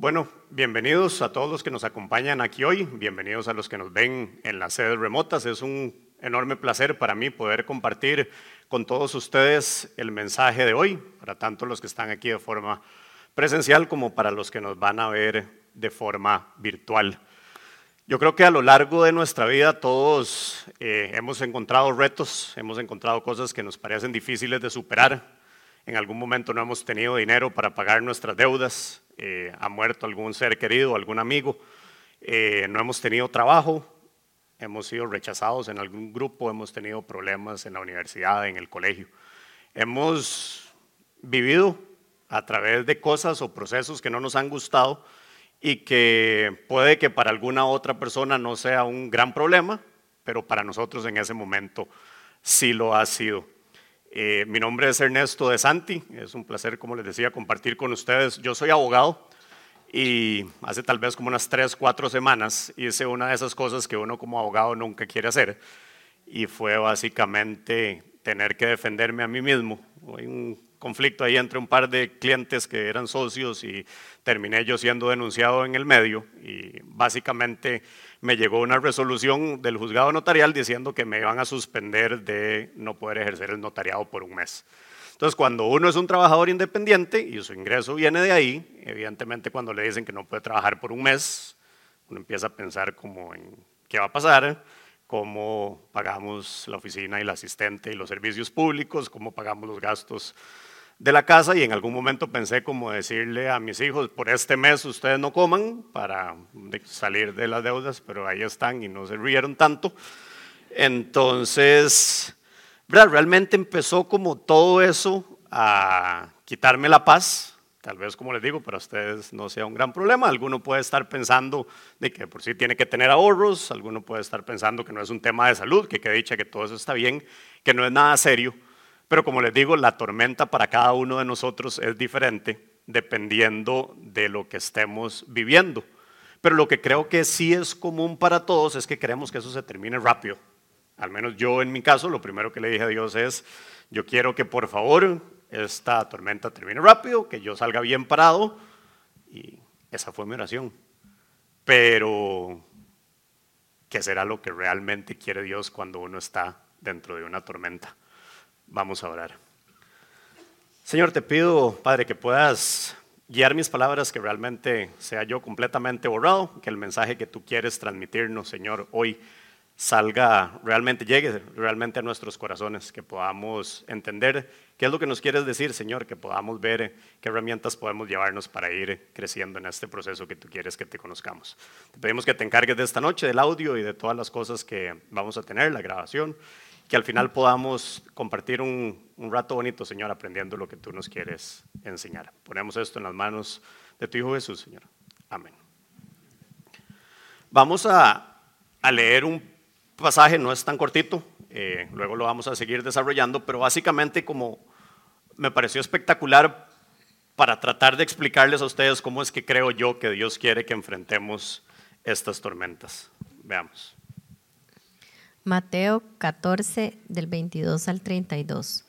Bueno, bienvenidos a todos los que nos acompañan aquí hoy, bienvenidos a los que nos ven en las sedes remotas. Es un enorme placer para mí poder compartir con todos ustedes el mensaje de hoy, para tanto los que están aquí de forma presencial como para los que nos van a ver de forma virtual. Yo creo que a lo largo de nuestra vida todos eh, hemos encontrado retos, hemos encontrado cosas que nos parecen difíciles de superar. En algún momento no hemos tenido dinero para pagar nuestras deudas, eh, ha muerto algún ser querido, algún amigo, eh, no hemos tenido trabajo, hemos sido rechazados en algún grupo, hemos tenido problemas en la universidad, en el colegio. Hemos vivido a través de cosas o procesos que no nos han gustado y que puede que para alguna otra persona no sea un gran problema, pero para nosotros en ese momento sí lo ha sido. Eh, mi nombre es Ernesto de Santi, es un placer, como les decía, compartir con ustedes. Yo soy abogado y hace tal vez como unas tres, cuatro semanas hice una de esas cosas que uno como abogado nunca quiere hacer y fue básicamente tener que defenderme a mí mismo. Conflicto ahí entre un par de clientes que eran socios y terminé yo siendo denunciado en el medio y básicamente me llegó una resolución del juzgado notarial diciendo que me iban a suspender de no poder ejercer el notariado por un mes. Entonces, cuando uno es un trabajador independiente y su ingreso viene de ahí, evidentemente cuando le dicen que no puede trabajar por un mes, uno empieza a pensar como qué va a pasar, cómo pagamos la oficina y el asistente y los servicios públicos, cómo pagamos los gastos de la casa y en algún momento pensé como decirle a mis hijos, por este mes ustedes no coman para salir de las deudas, pero ahí están y no se rieron tanto. Entonces, realmente empezó como todo eso a quitarme la paz. Tal vez, como les digo, para ustedes no sea un gran problema. Alguno puede estar pensando de que por sí tiene que tener ahorros, alguno puede estar pensando que no es un tema de salud, que quede dicha que todo eso está bien, que no es nada serio. Pero como les digo, la tormenta para cada uno de nosotros es diferente dependiendo de lo que estemos viviendo. Pero lo que creo que sí es común para todos es que queremos que eso se termine rápido. Al menos yo en mi caso, lo primero que le dije a Dios es, yo quiero que por favor esta tormenta termine rápido, que yo salga bien parado. Y esa fue mi oración. Pero, ¿qué será lo que realmente quiere Dios cuando uno está dentro de una tormenta? Vamos a orar. Señor, te pido, Padre, que puedas guiar mis palabras, que realmente sea yo completamente borrado, que el mensaje que tú quieres transmitirnos, Señor, hoy salga, realmente llegue realmente a nuestros corazones, que podamos entender qué es lo que nos quieres decir, Señor, que podamos ver qué herramientas podemos llevarnos para ir creciendo en este proceso que tú quieres que te conozcamos. Te pedimos que te encargues de esta noche, del audio y de todas las cosas que vamos a tener, la grabación que al final podamos compartir un, rato bonito, Señor, aprendiendo lo que tú nos quieres enseñar. Ponemos esto en las manos de tu Hijo Jesús, Señor. Amén. Vamos a, leer un pasaje, no es tan cortito, eh, luego lo vamos a seguir desarrollando, pero básicamente como me pareció espectacular para tratar de explicarles a ustedes cómo es que creo yo que Dios quiere que enfrentemos estas tormentas. Veamos. Mateo 14 del 22 al 32.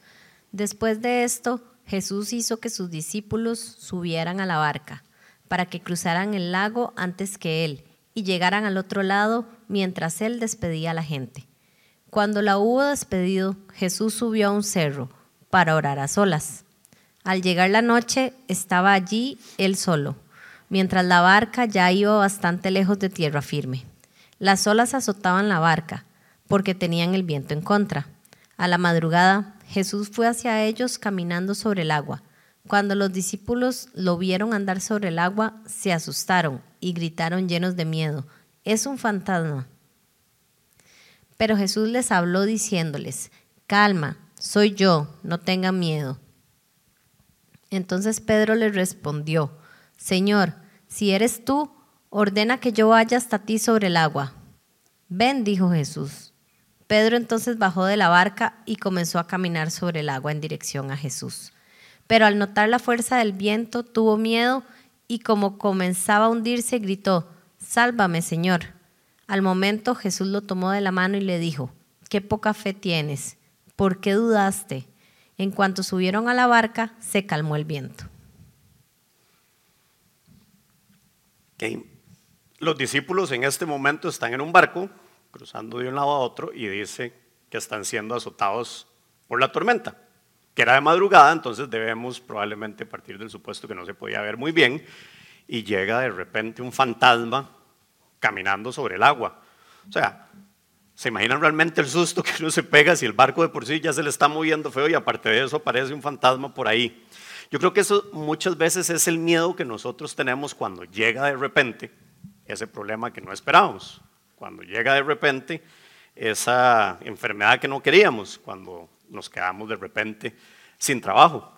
Después de esto, Jesús hizo que sus discípulos subieran a la barca para que cruzaran el lago antes que él y llegaran al otro lado mientras él despedía a la gente. Cuando la hubo despedido, Jesús subió a un cerro para orar a solas. Al llegar la noche, estaba allí él solo, mientras la barca ya iba bastante lejos de tierra firme. Las olas azotaban la barca porque tenían el viento en contra. A la madrugada, Jesús fue hacia ellos caminando sobre el agua. Cuando los discípulos lo vieron andar sobre el agua, se asustaron y gritaron llenos de miedo, es un fantasma. Pero Jesús les habló diciéndoles, calma, soy yo, no tengan miedo. Entonces Pedro les respondió, Señor, si eres tú, ordena que yo vaya hasta ti sobre el agua. Ven, dijo Jesús. Pedro entonces bajó de la barca y comenzó a caminar sobre el agua en dirección a Jesús. Pero al notar la fuerza del viento tuvo miedo y como comenzaba a hundirse gritó, Sálvame, Señor. Al momento Jesús lo tomó de la mano y le dijo, Qué poca fe tienes, ¿por qué dudaste? En cuanto subieron a la barca, se calmó el viento. los discípulos en este momento están en un barco, cruzando de un lado a otro, y dice que están siendo azotados por la tormenta, que era de madrugada, entonces debemos probablemente partir del supuesto que no se podía ver muy bien, y llega de repente un fantasma caminando sobre el agua. O sea, ¿se imaginan realmente el susto que uno se pega si el barco de por sí ya se le está moviendo feo y aparte de eso aparece un fantasma por ahí? Yo creo que eso muchas veces es el miedo que nosotros tenemos cuando llega de repente ese problema que no esperábamos, cuando llega de repente esa enfermedad que no queríamos, cuando nos quedamos de repente sin trabajo.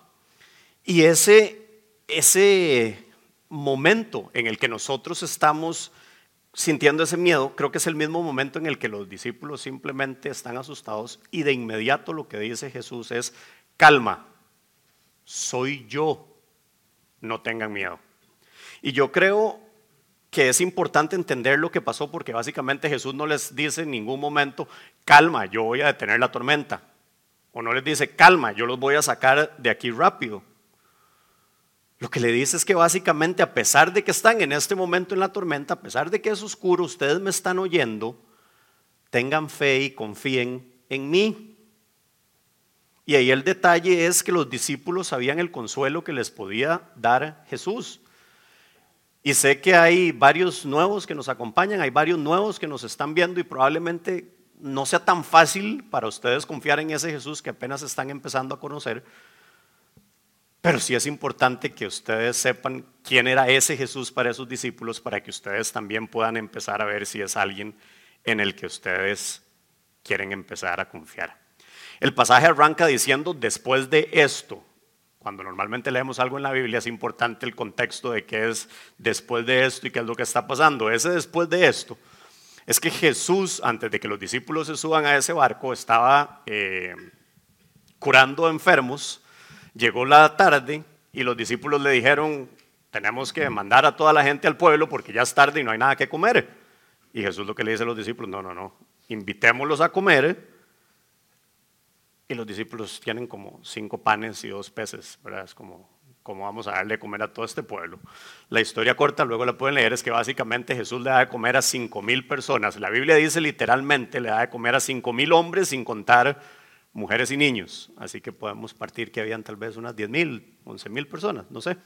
Y ese, ese momento en el que nosotros estamos sintiendo ese miedo, creo que es el mismo momento en el que los discípulos simplemente están asustados y de inmediato lo que dice Jesús es, calma, soy yo, no tengan miedo. Y yo creo que es importante entender lo que pasó porque básicamente Jesús no les dice en ningún momento, calma, yo voy a detener la tormenta. O no les dice, calma, yo los voy a sacar de aquí rápido. Lo que le dice es que básicamente a pesar de que están en este momento en la tormenta, a pesar de que es oscuro, ustedes me están oyendo, tengan fe y confíen en mí. Y ahí el detalle es que los discípulos sabían el consuelo que les podía dar Jesús. Y sé que hay varios nuevos que nos acompañan, hay varios nuevos que nos están viendo y probablemente no sea tan fácil para ustedes confiar en ese Jesús que apenas están empezando a conocer. Pero sí es importante que ustedes sepan quién era ese Jesús para esos discípulos para que ustedes también puedan empezar a ver si es alguien en el que ustedes quieren empezar a confiar. El pasaje arranca diciendo, después de esto, cuando normalmente leemos algo en la Biblia es importante el contexto de qué es después de esto y qué es lo que está pasando. Ese después de esto es que Jesús, antes de que los discípulos se suban a ese barco, estaba eh, curando enfermos. Llegó la tarde y los discípulos le dijeron, tenemos que mandar a toda la gente al pueblo porque ya es tarde y no hay nada que comer. Y Jesús lo que le dice a los discípulos, no, no, no, invitémoslos a comer y los discípulos tienen como cinco panes y dos peces, ¿verdad? Es como, como vamos a darle de comer a todo este pueblo. La historia corta, luego la pueden leer, es que básicamente Jesús le da de comer a cinco mil personas. La Biblia dice literalmente, le da de comer a cinco mil hombres sin contar mujeres y niños. Así que podemos partir que habían tal vez unas diez mil, once mil personas, no sé.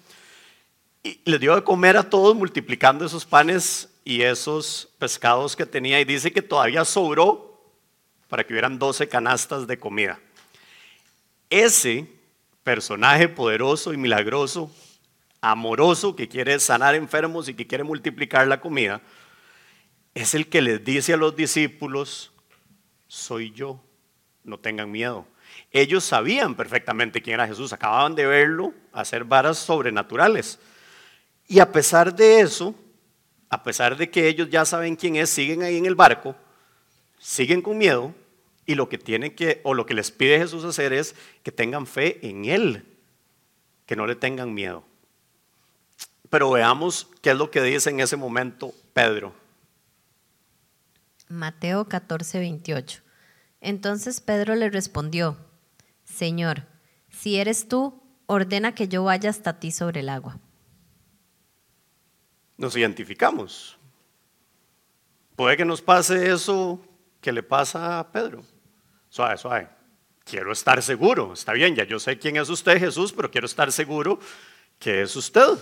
Y les dio de comer a todos multiplicando esos panes y esos pescados que tenía y dice que todavía sobró para que hubieran doce canastas de comida. Ese personaje poderoso y milagroso, amoroso, que quiere sanar enfermos y que quiere multiplicar la comida, es el que les dice a los discípulos, soy yo, no tengan miedo. Ellos sabían perfectamente quién era Jesús, acababan de verlo hacer varas sobrenaturales. Y a pesar de eso, a pesar de que ellos ya saben quién es, siguen ahí en el barco, siguen con miedo y lo que tiene que, o lo que les pide Jesús hacer es que tengan fe en Él, que no le tengan miedo. Pero veamos qué es lo que dice en ese momento Pedro. Mateo 14, 28. Entonces Pedro le respondió, Señor, si eres tú, ordena que yo vaya hasta ti sobre el agua. Nos identificamos. Puede que nos pase eso que le pasa a Pedro. Suave, suave. Quiero estar seguro. Está bien, ya yo sé quién es usted, Jesús, pero quiero estar seguro que es usted.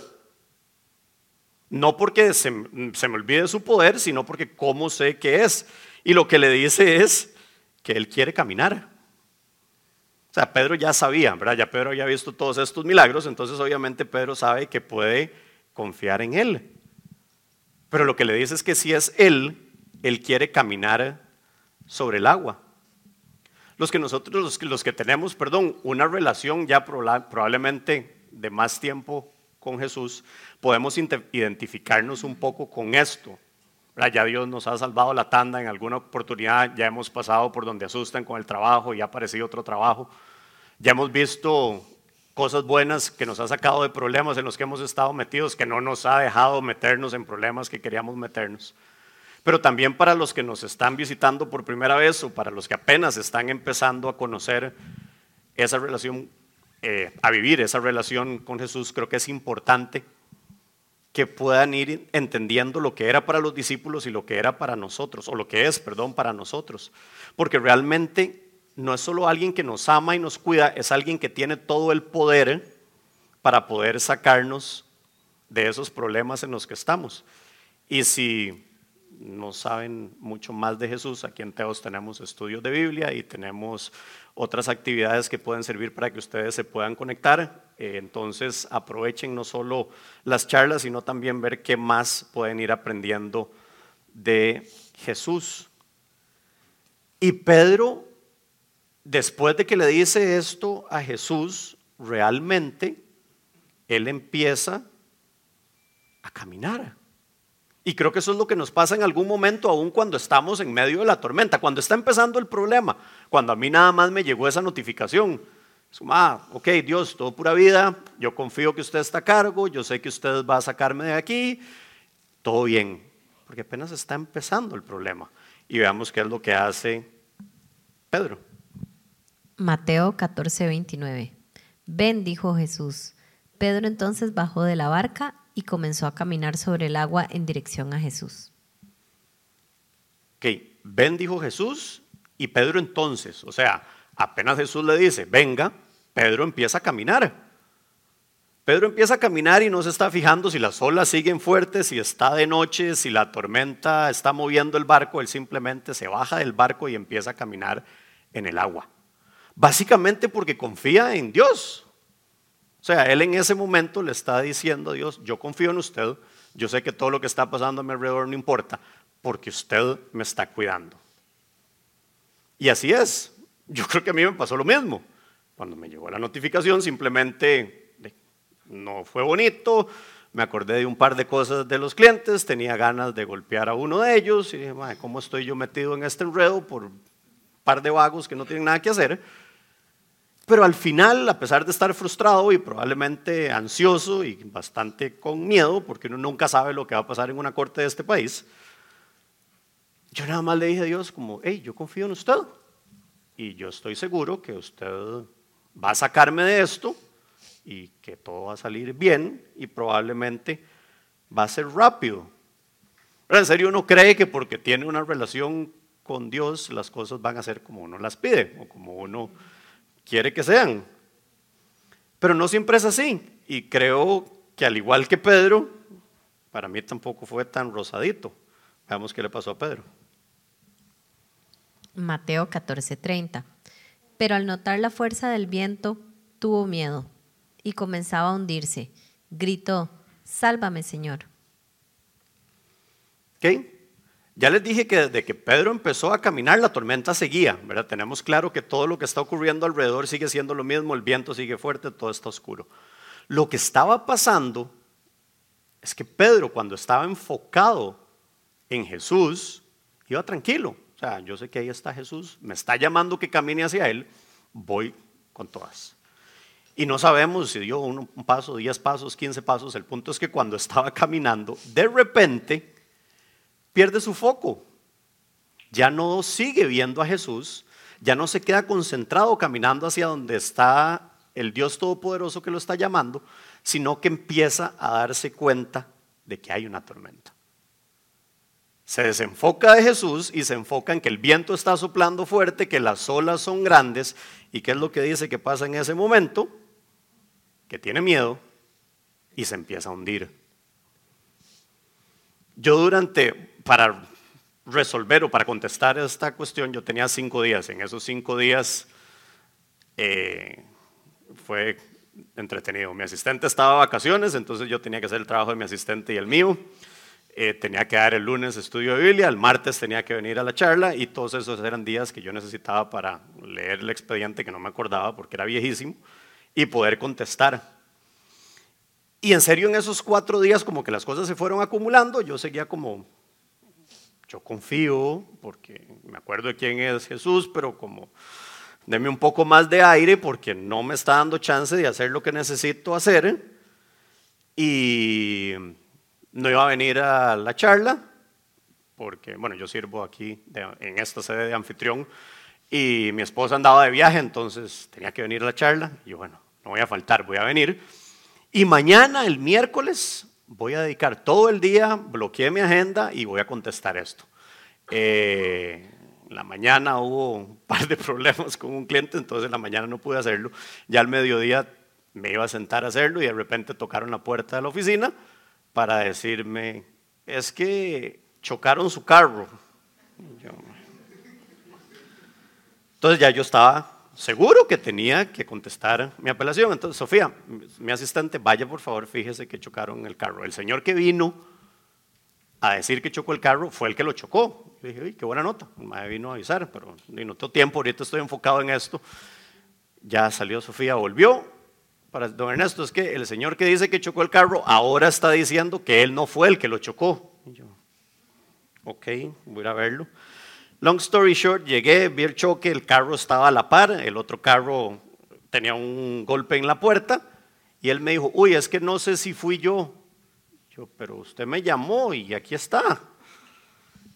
No porque se, me olvide su poder, sino porque cómo sé que es. Y lo que le dice es que él quiere caminar. O sea, Pedro ya sabía, ¿verdad? Ya Pedro había visto todos estos milagros, entonces obviamente Pedro sabe que puede confiar en él. Pero lo que le dice es que si es él, él quiere caminar sobre el agua. Los que nosotros, los que, tenemos, perdón, una relación ya probablemente de más tiempo con Jesús, podemos identificarnos un poco con esto. Ya Dios nos ha salvado la tanda en alguna oportunidad, ya hemos pasado por donde asustan con el trabajo y ha aparecido otro trabajo. Ya hemos visto cosas buenas que nos ha sacado de problemas en los que hemos estado metidos, que no nos ha dejado meternos en problemas que queríamos meternos pero también para los que nos están visitando por primera vez o para los que apenas están empezando a conocer esa relación, eh, a vivir esa relación con Jesús, creo que es importante que puedan ir entendiendo lo que era para los discípulos y lo que era para nosotros, o lo que es, perdón, para nosotros. Porque realmente no es solo alguien que nos ama y nos cuida, es alguien que tiene todo el poder para poder sacarnos de esos problemas en los que estamos. Y si no saben mucho más de Jesús, aquí en Teos tenemos estudios de Biblia y tenemos otras actividades que pueden servir para que ustedes se puedan conectar. Eh, entonces aprovechen no solo las charlas, sino también ver qué más pueden ir aprendiendo de Jesús. Y Pedro, después de que le dice esto a Jesús, realmente él empieza a caminar. Y creo que eso es lo que nos pasa en algún momento, aún cuando estamos en medio de la tormenta, cuando está empezando el problema, cuando a mí nada más me llegó esa notificación. Ah, ok, Dios, todo pura vida, yo confío que usted está a cargo, yo sé que usted va a sacarme de aquí, todo bien, porque apenas está empezando el problema. Y veamos qué es lo que hace Pedro. Mateo 14, 29. Ven, dijo Jesús. Pedro entonces bajó de la barca y comenzó a caminar sobre el agua en dirección a Jesús. Ok, ven, dijo Jesús, y Pedro entonces, o sea, apenas Jesús le dice, venga, Pedro empieza a caminar. Pedro empieza a caminar y no se está fijando si las olas siguen fuertes, si está de noche, si la tormenta está moviendo el barco, él simplemente se baja del barco y empieza a caminar en el agua. Básicamente porque confía en Dios. O sea, él en ese momento le está diciendo a Dios, yo confío en usted, yo sé que todo lo que está pasando a mi alrededor no importa, porque usted me está cuidando. Y así es. Yo creo que a mí me pasó lo mismo. Cuando me llegó la notificación, simplemente no fue bonito, me acordé de un par de cosas de los clientes, tenía ganas de golpear a uno de ellos y dije, ¿cómo estoy yo metido en este enredo por un par de vagos que no tienen nada que hacer? Pero al final, a pesar de estar frustrado y probablemente ansioso y bastante con miedo, porque uno nunca sabe lo que va a pasar en una corte de este país, yo nada más le dije a Dios como, hey, yo confío en usted y yo estoy seguro que usted va a sacarme de esto y que todo va a salir bien y probablemente va a ser rápido. Pero en serio uno cree que porque tiene una relación con Dios las cosas van a ser como uno las pide o como uno quiere que sean. Pero no siempre es así. Y creo que al igual que Pedro, para mí tampoco fue tan rosadito. Veamos qué le pasó a Pedro. Mateo 14:30. Pero al notar la fuerza del viento, tuvo miedo y comenzaba a hundirse. Gritó, Sálvame, Señor. ¿Ok? Ya les dije que desde que Pedro empezó a caminar, la tormenta seguía, ¿verdad? Tenemos claro que todo lo que está ocurriendo alrededor sigue siendo lo mismo, el viento sigue fuerte, todo está oscuro. Lo que estaba pasando es que Pedro, cuando estaba enfocado en Jesús, iba tranquilo. O sea, yo sé que ahí está Jesús, me está llamando que camine hacia Él, voy con todas. Y no sabemos si dio un, paso, diez pasos, quince pasos. El punto es que cuando estaba caminando, de repente pierde su foco. Ya no sigue viendo a Jesús, ya no se queda concentrado caminando hacia donde está el Dios Todopoderoso que lo está llamando, sino que empieza a darse cuenta de que hay una tormenta. Se desenfoca de Jesús y se enfoca en que el viento está soplando fuerte, que las olas son grandes. ¿Y qué es lo que dice que pasa en ese momento? Que tiene miedo y se empieza a hundir. Yo durante para resolver o para contestar esta cuestión, yo tenía cinco días. En esos cinco días eh, fue entretenido. Mi asistente estaba de vacaciones, entonces yo tenía que hacer el trabajo de mi asistente y el mío. Eh, tenía que dar el lunes estudio de Biblia, el martes tenía que venir a la charla y todos esos eran días que yo necesitaba para leer el expediente que no me acordaba porque era viejísimo y poder contestar. Y en serio, en esos cuatro días como que las cosas se fueron acumulando, yo seguía como yo confío, porque me acuerdo de quién es Jesús, pero como deme un poco más de aire porque no me está dando chance de hacer lo que necesito hacer. Y no iba a venir a la charla, porque, bueno, yo sirvo aquí en esta sede de anfitrión y mi esposa andaba de viaje, entonces tenía que venir a la charla. Y yo, bueno, no voy a faltar, voy a venir. Y mañana, el miércoles, voy a dedicar todo el día, bloqueé mi agenda y voy a contestar esto. Eh, la mañana hubo un par de problemas con un cliente, entonces en la mañana no pude hacerlo. Ya al mediodía me iba a sentar a hacerlo y de repente tocaron la puerta de la oficina para decirme, es que chocaron su carro. Entonces ya yo estaba seguro que tenía que contestar mi apelación. Entonces, Sofía, mi asistente, vaya por favor, fíjese que chocaron el carro. El señor que vino a decir que chocó el carro fue el que lo chocó. Le dije, qué buena nota. Me vino a avisar, pero ni notó tiempo, ahorita estoy enfocado en esto. Ya salió Sofía, volvió. Para don Ernesto, es que el señor que dice que chocó el carro ahora está diciendo que él no fue el que lo chocó. Y yo, ok, voy a verlo. Long story short, llegué, vi el choque, el carro estaba a la par, el otro carro tenía un golpe en la puerta y él me dijo, uy, es que no sé si fui yo. Yo, pero usted me llamó y aquí está.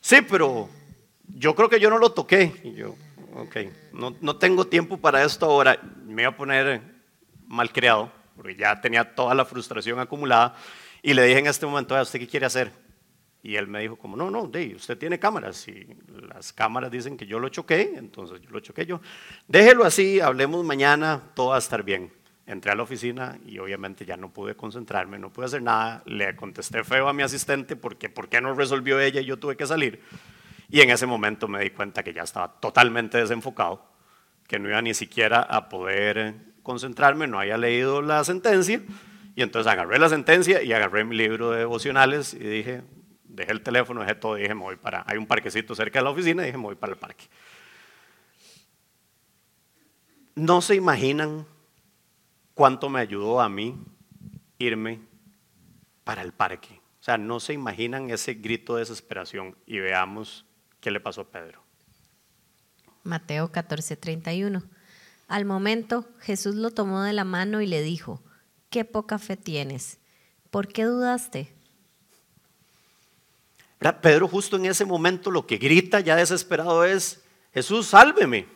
Sí, pero yo creo que yo no lo toqué. Y yo, ok, no, no tengo tiempo para esto ahora. Me iba a poner mal creado, porque ya tenía toda la frustración acumulada. Y le dije en este momento, ¿a usted qué quiere hacer? Y él me dijo como, no, no, de, usted tiene cámaras y las cámaras dicen que yo lo choqué, entonces yo lo choqué yo. Déjelo así, hablemos mañana, todo va a estar bien. Entré a la oficina y obviamente ya no pude concentrarme, no pude hacer nada. Le contesté feo a mi asistente porque ¿por qué no resolvió ella y yo tuve que salir? Y en ese momento me di cuenta que ya estaba totalmente desenfocado, que no iba ni siquiera a poder concentrarme, no había leído la sentencia. Y entonces agarré la sentencia y agarré mi libro de devocionales y dije, dejé el teléfono, dejé todo dije, me voy para, hay un parquecito cerca de la oficina dije, me voy para el parque. No se imaginan cuánto me ayudó a mí irme para el parque. O sea, no se imaginan ese grito de desesperación y veamos qué le pasó a Pedro. Mateo 14:31. Al momento Jesús lo tomó de la mano y le dijo, qué poca fe tienes, ¿por qué dudaste? Pedro justo en ese momento lo que grita ya desesperado es, Jesús, sálveme.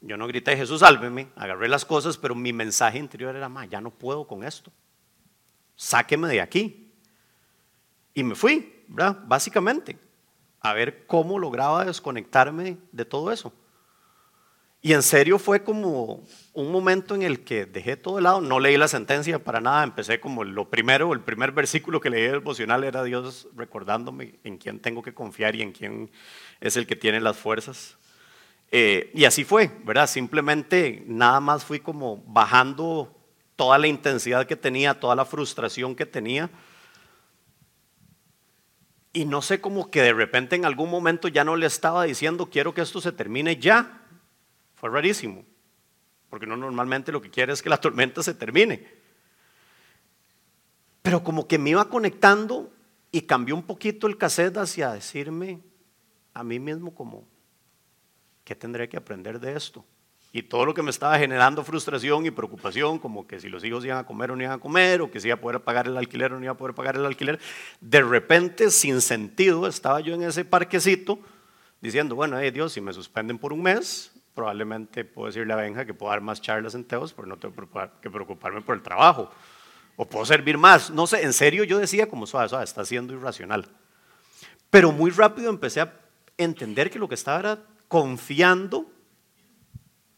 Yo no grité, Jesús, sálveme, agarré las cosas, pero mi mensaje interior era, más, ya no puedo con esto. Sáqueme de aquí. Y me fui. Básicamente, a ver cómo lograba desconectarme de todo eso. Y en serio fue como un momento en el que dejé todo de lado, no leí la sentencia para nada, empecé como lo primero, el primer versículo que leí del devocional era Dios recordándome en quién tengo que confiar y en quién es el que tiene las fuerzas. Eh, y así fue, ¿verdad? Simplemente nada más fui como bajando toda la intensidad que tenía, toda la frustración que tenía. Y no sé como que de repente en algún momento ya no le estaba diciendo, quiero que esto se termine ya. Fue rarísimo, porque uno normalmente lo que quiere es que la tormenta se termine. Pero como que me iba conectando y cambió un poquito el cassette hacia decirme a mí mismo como, ¿qué tendré que aprender de esto? Y todo lo que me estaba generando frustración y preocupación, como que si los hijos iban a comer o no iban a comer, o que si iba a poder pagar el alquiler o no iba a poder pagar el alquiler, de repente, sin sentido, estaba yo en ese parquecito diciendo, bueno, hey, Dios, si me suspenden por un mes, probablemente puedo decirle a Benja que puedo dar más charlas en Teos, pero no tengo que preocuparme por el trabajo. O puedo servir más. No sé, en serio yo decía como suave, suave, está siendo irracional. Pero muy rápido empecé a entender que lo que estaba era confiando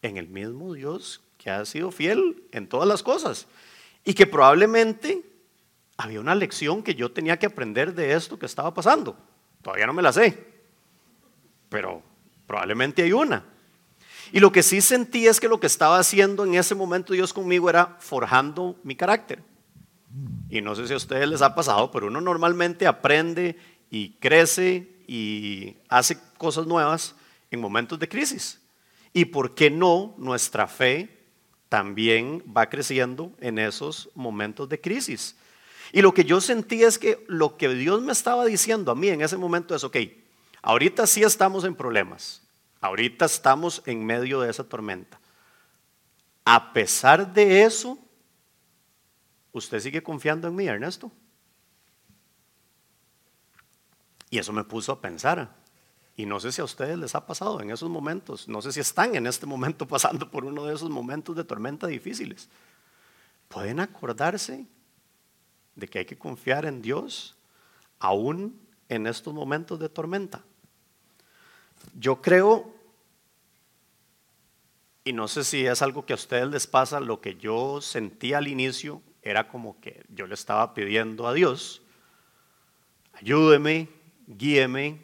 en el mismo Dios que ha sido fiel en todas las cosas y que probablemente había una lección que yo tenía que aprender de esto que estaba pasando. Todavía no me la sé, pero probablemente hay una. Y lo que sí sentí es que lo que estaba haciendo en ese momento Dios conmigo era forjando mi carácter. Y no sé si a ustedes les ha pasado, pero uno normalmente aprende y crece y hace cosas nuevas en momentos de crisis. ¿Y por qué no nuestra fe también va creciendo en esos momentos de crisis? Y lo que yo sentí es que lo que Dios me estaba diciendo a mí en ese momento es, ok, ahorita sí estamos en problemas, ahorita estamos en medio de esa tormenta. A pesar de eso, ¿usted sigue confiando en mí, Ernesto? Y eso me puso a pensar, y no sé si a ustedes les ha pasado en esos momentos, no sé si están en este momento pasando por uno de esos momentos de tormenta difíciles. ¿Pueden acordarse de que hay que confiar en Dios aún en estos momentos de tormenta. Yo creo, y no sé si es algo que a ustedes les pasa, lo que yo sentí al inicio era como que yo le estaba pidiendo a Dios, ayúdeme, guíeme,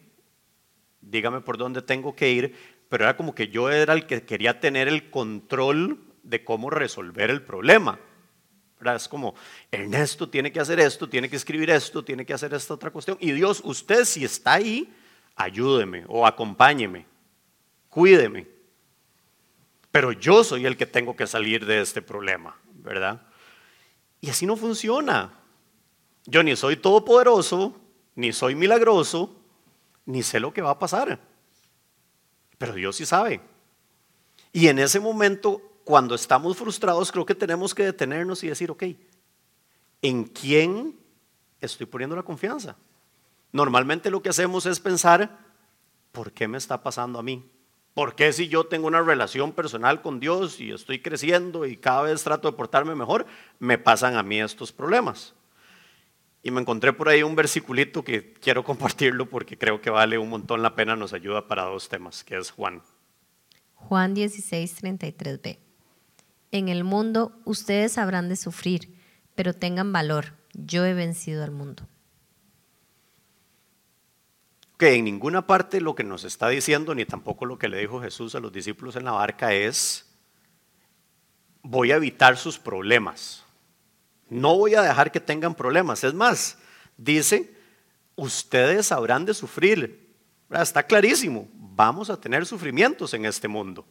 dígame por dónde tengo que ir, pero era como que yo era el que quería tener el control de cómo resolver el problema. Es como, Ernesto tiene que hacer esto, tiene que escribir esto, tiene que hacer esta otra cuestión. Y Dios, usted si está ahí, ayúdeme o acompáñeme, cuídeme. Pero yo soy el que tengo que salir de este problema, ¿verdad? Y así no funciona. Yo ni soy todopoderoso, ni soy milagroso, ni sé lo que va a pasar. Pero Dios sí sabe. Y en ese momento, cuando estamos frustrados, creo que tenemos que detenernos y decir, ok, ¿en quién estoy poniendo la confianza? Normalmente lo que hacemos es pensar, ¿por qué me está pasando a mí? ¿Por qué si yo tengo una relación personal con Dios y estoy creciendo y cada vez trato de portarme mejor, me pasan a mí estos problemas? Y me encontré por ahí un versiculito que quiero compartirlo porque creo que vale un montón la pena, nos ayuda para dos temas, que es Juan. Juan 16, 33b. En el mundo ustedes habrán de sufrir, pero tengan valor, yo he vencido al mundo. Que en ninguna parte lo que nos está diciendo, ni tampoco lo que le dijo Jesús a los discípulos en la barca es, voy a evitar sus problemas no voy a dejar que tengan problemas. Es más, dice, ustedes habrán de sufrir. Está clarísimo, vamos a tener sufrimientos en este mundo.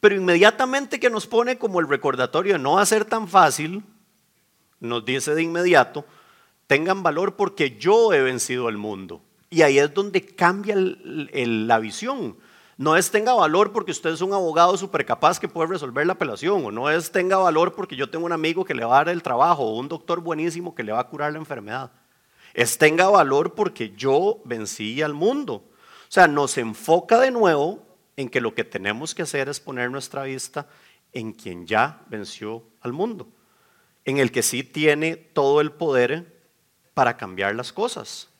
Pero inmediatamente que nos pone como el recordatorio de no ser tan fácil, nos dice de inmediato, tengan valor porque yo he vencido al mundo. Y ahí es donde cambia la visión. No es tenga valor porque usted es un abogado súper capaz que puede resolver la apelación, o no es tenga valor porque yo tengo un amigo que le va a dar el trabajo, o un doctor buenísimo que le va a curar la enfermedad. Es tenga valor porque yo vencí al mundo. O sea, nos enfoca de nuevo en que lo que tenemos que hacer es poner nuestra vista en quien ya venció al mundo, en el que sí tiene todo el poder para cambiar las cosas.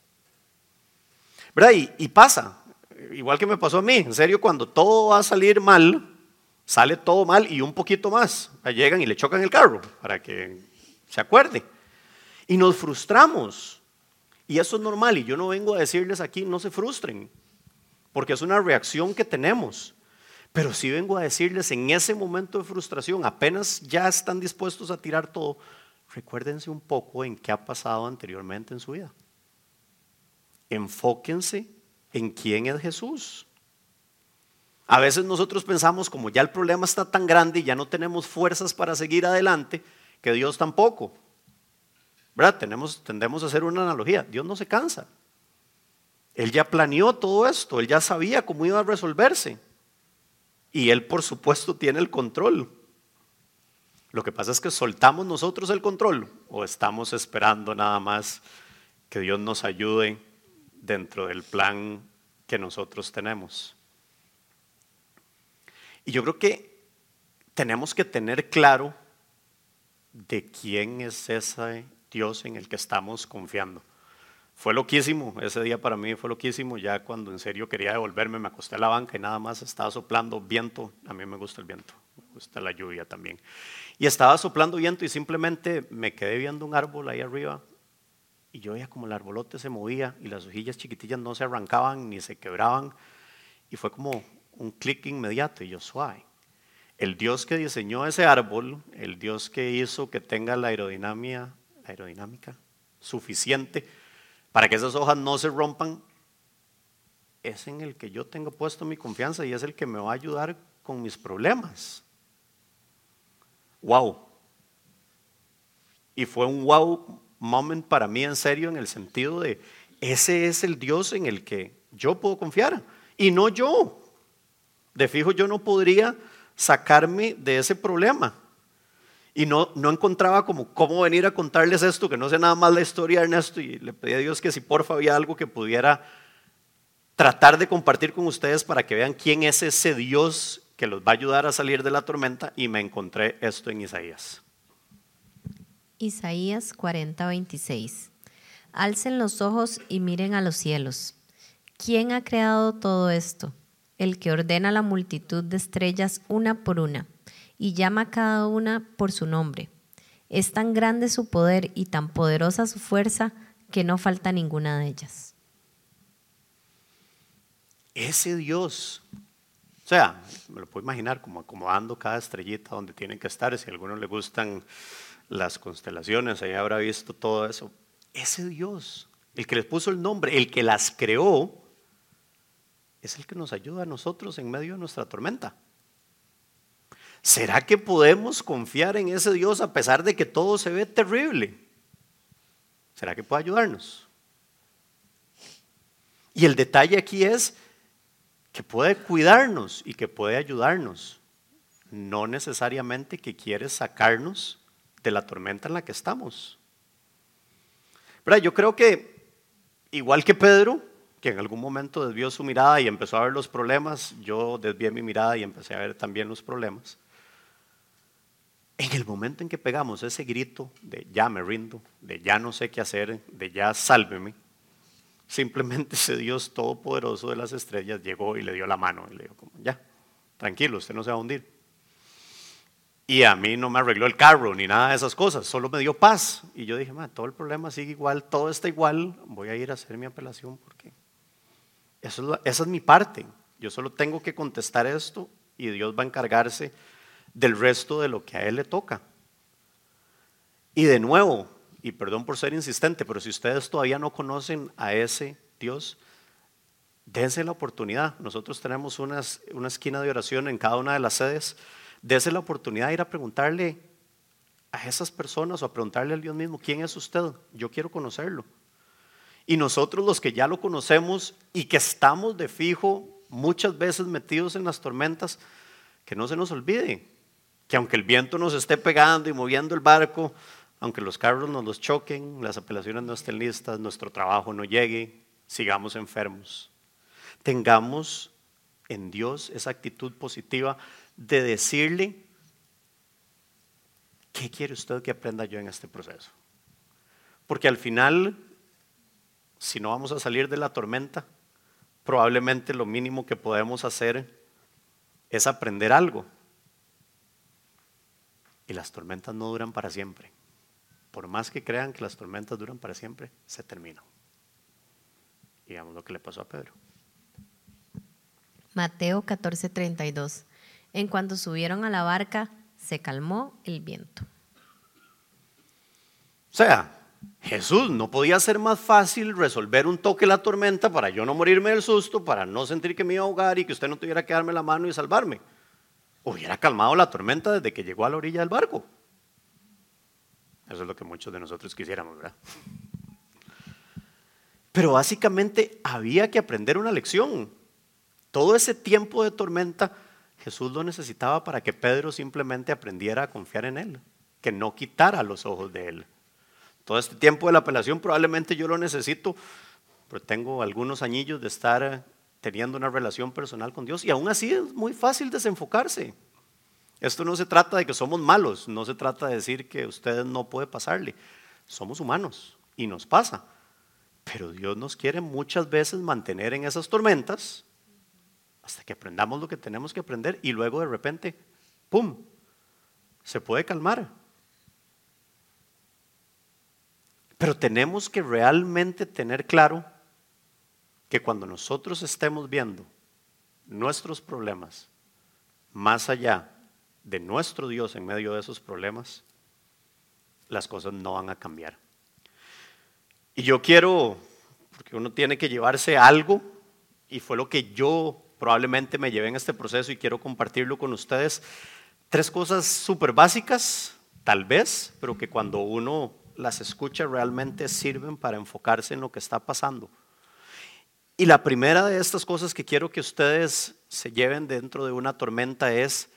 ¿Verdad? y pasa, igual que me pasó a mí, en serio, cuando todo va a salir mal, sale todo mal y un poquito más. Llegan y le chocan el carro para que se acuerde. Y nos frustramos. Y eso es normal. Y yo no vengo a decirles aquí, no se frustren, porque es una reacción que tenemos. Pero sí vengo a decirles en ese momento de frustración, apenas ya están dispuestos a tirar todo, recuérdense un poco en qué ha pasado anteriormente en su vida. Enfóquense en quién es Jesús. A veces nosotros pensamos, como ya el problema está tan grande y ya no tenemos fuerzas para seguir adelante, que Dios tampoco. ¿Verdad? Tenemos, tendemos a hacer una analogía. Dios no se cansa. Él ya planeó todo esto, él ya sabía cómo iba a resolverse. Y él, por supuesto, tiene el control. Lo que pasa es que soltamos nosotros el control o estamos esperando nada más que Dios nos ayude dentro del plan que nosotros tenemos. Y yo creo que tenemos que tener claro de quién es ese Dios en el que estamos confiando. Fue loquísimo, ese día para mí fue loquísimo, ya cuando en serio quería devolverme, me acosté a la banca y nada más estaba soplando viento, a mí me gusta el viento, me gusta la lluvia también. Y estaba soplando viento y simplemente me quedé viendo un árbol ahí arriba y yo veía como el arbolote se movía y las hojillas chiquitillas no se arrancaban ni se quebraban. Y fue como un clic inmediato y yo suave. El Dios que diseñó ese árbol, el Dios que hizo que tenga la aerodinámica, la aerodinámica suficiente para que esas hojas no se rompan, es en el que yo tengo puesto mi confianza y es el que me va a ayudar con mis problemas. Wow. Y fue un wow moment para mí en serio en el sentido de, ese es el Dios en el que yo puedo confiar y no yo. De fijo yo no podría sacarme de ese problema. Y no, no encontraba cómo venir a contarles esto, que no sé nada más la historia de Ernesto, y le pedí a Dios que si porfa había algo que pudiera tratar de compartir con ustedes para que vean quién es ese Dios que los va a ayudar a salir de la tormenta, y me encontré esto en Isaías. Isaías 40:26. Alcen los ojos y miren a los cielos. ¿Quién ha creado todo esto? El que ordena la multitud de estrellas una por una y llama a cada una por su nombre. Es tan grande su poder y tan poderosa su fuerza que no falta ninguna de ellas. Ese Dios, o sea, me lo puedo imaginar como acomodando cada estrellita donde tienen que estar. Si a alguno le gustan las constelaciones, ahí habrá visto todo eso. Ese Dios, el que les puso el nombre, el que las creó, es el que nos ayuda a nosotros en medio de nuestra tormenta. ¿Será que podemos confiar en ese Dios a pesar de que todo se ve terrible? ¿Será que puede ayudarnos? Y el detalle aquí es que puede cuidarnos y que puede ayudarnos. No necesariamente que quiere sacarnos de la tormenta en la que estamos. Pero yo creo que, igual que Pedro, que en algún momento desvió su mirada y empezó a ver los problemas, yo desvié mi mirada y empecé a ver también los problemas. En el momento en que pegamos ese grito de ya me rindo, de ya no sé qué hacer, de ya sálveme, simplemente ese Dios todopoderoso de las estrellas llegó y le dio la mano y le dijo, ya, tranquilo, usted no se va a hundir. Y a mí no me arregló el carro ni nada de esas cosas, solo me dio paz. Y yo dije, todo el problema sigue igual, todo está igual, voy a ir a hacer mi apelación porque eso esa es mi parte. Yo solo tengo que contestar esto y Dios va a encargarse del resto de lo que a Él le toca. Y de nuevo, y perdón por ser insistente, pero si ustedes todavía no conocen a ese Dios, dense la oportunidad. Nosotros tenemos una esquina de oración en cada una de las sedes Dese la oportunidad de ir a preguntarle a esas personas o a preguntarle al Dios mismo, ¿quién es usted? Yo quiero conocerlo. Y nosotros los que ya lo conocemos y que estamos de fijo muchas veces metidos en las tormentas, que no se nos olvide que aunque el viento nos esté pegando y moviendo el barco, aunque los carros nos los choquen, las apelaciones no estén listas, nuestro trabajo no llegue, sigamos enfermos. Tengamos en Dios esa actitud positiva de decirle, ¿qué quiere usted que aprenda yo en este proceso? Porque al final, si no vamos a salir de la tormenta, probablemente lo mínimo que podemos hacer es aprender algo. Y las tormentas no duran para siempre. Por más que crean que las tormentas duran para siempre, se terminan. Digamos lo que le pasó a Pedro. Mateo 14:32. En cuanto subieron a la barca, se calmó el viento. O sea, Jesús no podía ser más fácil resolver un toque la tormenta para yo no morirme del susto, para no sentir que me iba a ahogar y que usted no tuviera que darme la mano y salvarme. Hubiera calmado la tormenta desde que llegó a la orilla del barco. Eso es lo que muchos de nosotros quisiéramos, ¿verdad? Pero básicamente había que aprender una lección. Todo ese tiempo de tormenta Jesús lo necesitaba para que Pedro simplemente aprendiera a confiar en Él, que no quitara los ojos de Él. Todo este tiempo de la apelación probablemente yo lo necesito, pero tengo algunos añillos de estar teniendo una relación personal con Dios y aún así es muy fácil desenfocarse. Esto no se trata de que somos malos, no se trata de decir que usted no puede pasarle. Somos humanos y nos pasa. Pero Dios nos quiere muchas veces mantener en esas tormentas hasta que aprendamos lo que tenemos que aprender y luego de repente, ¡pum!, se puede calmar. Pero tenemos que realmente tener claro que cuando nosotros estemos viendo nuestros problemas más allá de nuestro Dios en medio de esos problemas, las cosas no van a cambiar. Y yo quiero, porque uno tiene que llevarse algo, y fue lo que yo probablemente me llevé en este proceso y quiero compartirlo con ustedes. Tres cosas súper básicas, tal vez, pero que cuando uno las escucha realmente sirven para enfocarse en lo que está pasando. Y la primera de estas cosas que quiero que ustedes se lleven dentro de una tormenta es,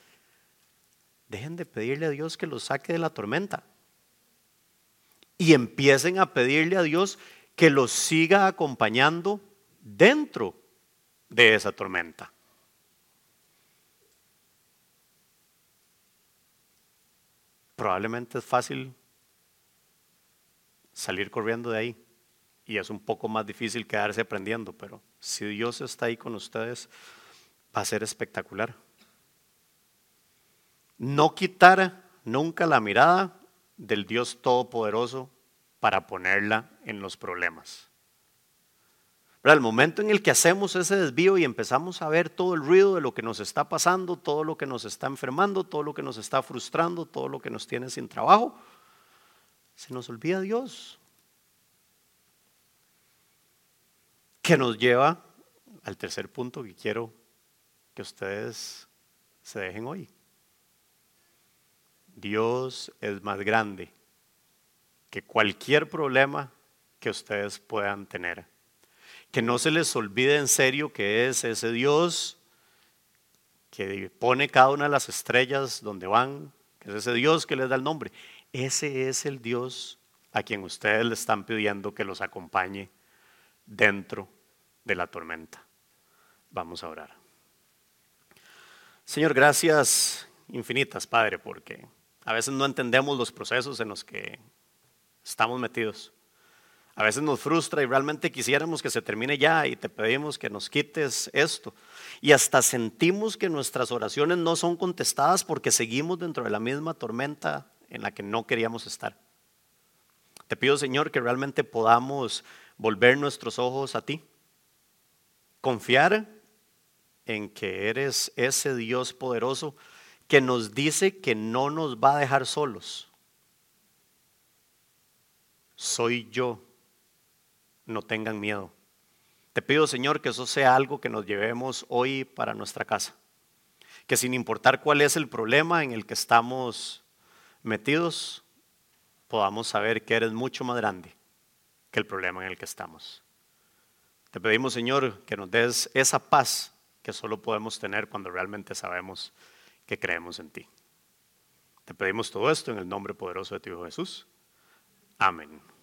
dejen de pedirle a Dios que los saque de la tormenta. Y empiecen a pedirle a Dios que los siga acompañando dentro de esa tormenta. Probablemente es fácil salir corriendo de ahí. Y es un poco más difícil quedarse aprendiendo, pero si Dios está ahí con ustedes, va a ser espectacular. No quitar nunca la mirada del Dios Todopoderoso para ponerla en los problemas. Pero el momento en el que hacemos ese desvío y empezamos a ver todo el ruido de lo que nos está pasando, todo lo que nos está enfermando, todo lo que nos está frustrando, todo lo que nos tiene sin trabajo, se nos olvida Dios. Que nos lleva al tercer punto que quiero que ustedes se dejen hoy. Dios es más grande que cualquier problema que ustedes puedan tener. Que no se les olvide en serio que es ese Dios que pone cada una de las estrellas donde van, que es ese Dios que les da el nombre. Ese es el Dios a quien ustedes le están pidiendo que los acompañe dentro de la tormenta. Vamos a orar. Señor, gracias infinitas, Padre, porque a veces no entendemos los procesos en los que estamos metidos. A veces nos frustra y realmente quisiéramos que se termine ya y te pedimos que nos quites esto. Y hasta sentimos que nuestras oraciones no son contestadas porque seguimos dentro de la misma tormenta en la que no queríamos estar. Te pido, Señor, que realmente podamos volver nuestros ojos a ti, confiar en que eres ese Dios poderoso que nos dice que no nos va a dejar solos. Soy yo. No tengan miedo. Te pido, Señor, que eso sea algo que nos llevemos hoy para nuestra casa. Que sin importar cuál es el problema en el que estamos metidos, podamos saber que eres mucho más grande que el problema en el que estamos. Te pedimos, Señor, que nos des esa paz que solo podemos tener cuando realmente sabemos que creemos en ti. Te pedimos todo esto en el nombre poderoso de tu Hijo Jesús. Amén.